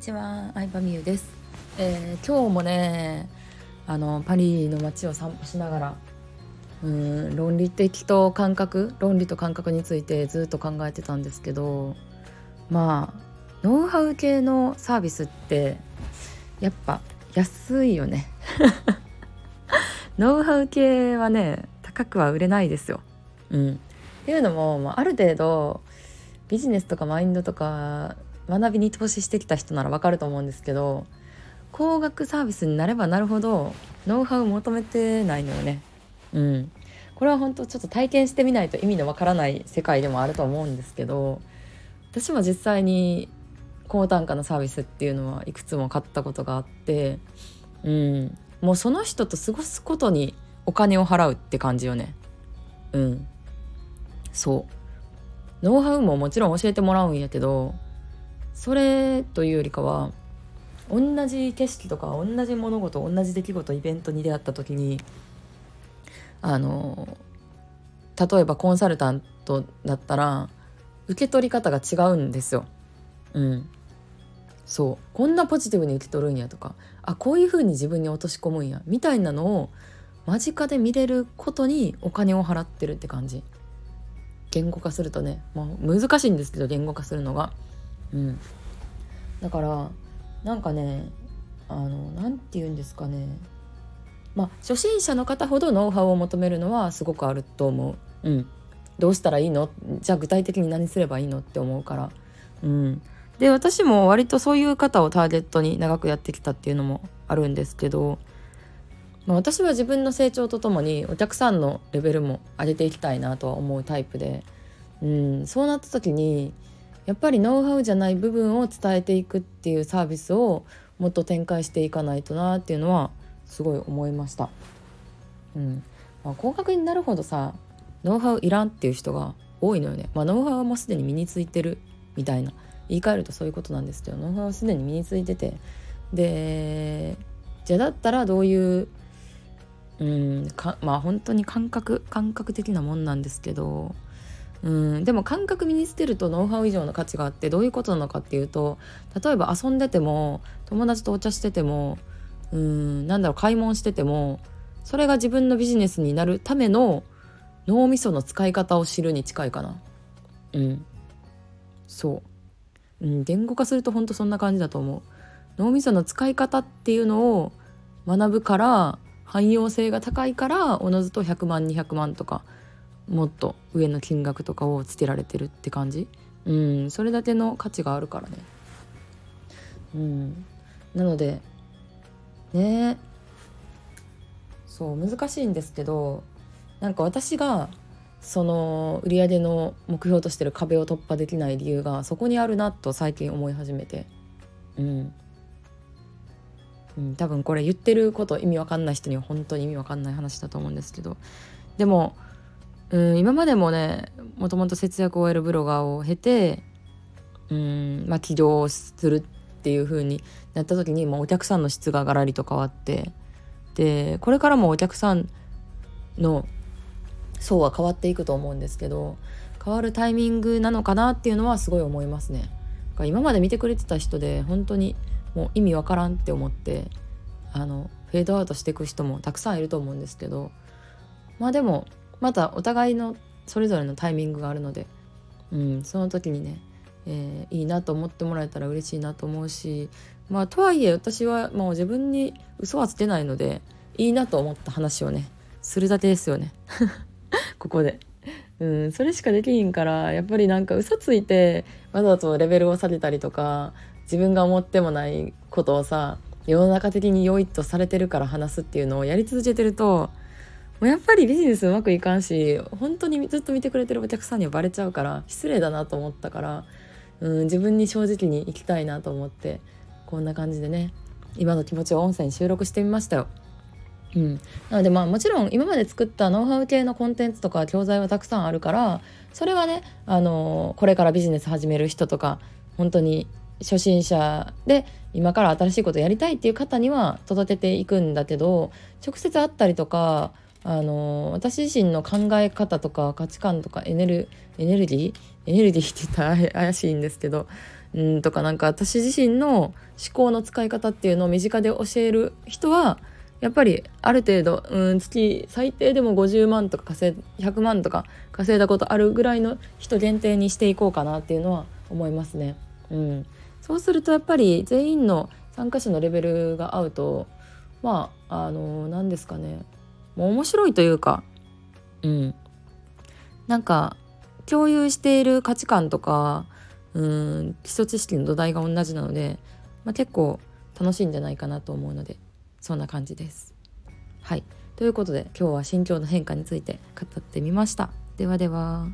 ちは、相葉美優です、えー、今日もねあのパリの街を散歩しながらうん論理的と感覚論理と感覚についてずっと考えてたんですけどまあノウハウ系のサービスってやっぱ安いよね。ノウハウ系はね高くは売れないですよ。うん、っていうのも、まあ、ある程度ビジネスとかマインドとか学びに投資してきた人ならわかると思うんですけど高額サービスになればなるほどノウハウ求めてないのよね。うん、これは本当ちょっと体験してみないと意味のわからない世界でもあると思うんですけど私も実際に高単価のサービスっていうのはいくつも買ったことがあって、うん、もうその人と過ごすことにお金を払うって感じよね。うん、そうノウハウももちろん教えてもらうんやけどそれというよりかは同じ景色とか同じ物事同じ出来事イベントに出会った時にあの例えばコンサルタントだったら受け取り方が違うんですよ。うん、そうこんなポジティブに受け取るんやとかあこういう風に自分に落とし込むんやみたいなのを間近で見れることにお金を払ってるって感じ言語化するとね、まあ、難しいんですけど言語化するのが。うん、だからなんかねあの何て言うんですかね。まあ初心者の方ほどノウハウを求めるのはすごくあると思う。うん、どうしたらいいの？じゃあ具体的に何すればいいの？って思うから。うん、で私も割とそういう方をターゲットに長くやってきたっていうのもあるんですけど、まあ、私は自分の成長とともにお客さんのレベルも上げていきたいなとは思うタイプで、うん、そうなった時にやっぱりノウハウじゃない部分を伝えていくっていうサービスをもっと展開していかないとなっていうのはすごい思いました。うんまあ、高額になるほどさノウハウいらんっていう人が多いのよね。まあ、ノウハウはもうすでに身についてるみたいな言い換えるとそういうことなんですけどノウハウはすでに身についててでじゃあだったらどういううんかまあ本当に感覚感覚的なもんなんですけどうんでも感覚身につけるとノウハウ以上の価値があってどういうことなのかっていうと例えば遊んでても友達とお茶しててもうんなんだろう買い物しててもそれが自分のビジネスになるための脳みその使い方を知るに近いかな。うん、そう、うん、言語化すると本当そんな感じだと思う。脳みその使い方っていうのを学ぶから汎用性が高いからおのずと100万200万とかもっと上の金額とかをつけられてるって感じ？うんそれだけの価値があるからね。うん。なのでね。そう難しいんですけどなんか私がその売上の目標としてる壁を突破できない理由がそこにあるなと最近思い始めて。うん、うん、多分これ言ってること意味わかんない人には本当に意味わかんない話だと思うんですけど。でもうん今までもねもともと節約を終えるブロガーを経てうんまあ起業するっていう風になった時にもうお客さんの質がガラリと変わってでこれからもお客さんの層は変わっていくと思うんですけど変わるタイミングなのかなっていうのはすごい思いますね。今まで見てくれてた人で本当にもう意味わからんって思ってあのフェードアウトしていく人もたくさんいると思うんですけどまあでもまたお互いのそれぞれのタイミングがあるので、うん、その時にね、えー、いいなと思ってもらえたら嬉しいなと思うしまあとはいえ私はもう自分に嘘はつけないのでいいなと思った話をねするだけですよね ここで。うん、それしかできひんからやっぱりなんか嘘ついてわざとレベルを下げたりとか自分が思ってもないことをさ世の中的に良いとされてるから話すっていうのをやり続けてるとうやっぱりビジネスうまくいかんし本当にずっと見てくれてるお客さんにはバレちゃうから失礼だなと思ったから、うん、自分に正直に生きたいなと思ってこんな感じでね今の気持ちを音声に収録してみましたよ。うん、なのでまあもちろん今まで作ったノウハウ系のコンテンツとか教材はたくさんあるからそれはね、あのこれからビジネス始める人とか本当に初心者で今から新しいことやりたいっていう方には届けていくんだけど直接会ったりとかあの私自身の考え方とか価値観とかエネルエネルギー？エネルギー って言ったら怪しいんですけどうんとかなんか私自身の思考の使い方っていうのを身近で教える人はやっぱりある程度うん月最低でも50万とか稼い100万とか稼いだことあるぐらいの人限定にしていこうかなっていうのは思いますね。うん、そうするとやっぱり全員の参加者のレベルが合うとまああの何ですかね。もう面白いというかうんなんか共有している価値観とかうん基礎知識の土台が同じなので、まあ、結構楽しいんじゃないかなと思うのでそんな感じです。はいということで今日は心境の変化について語ってみました。ではでは。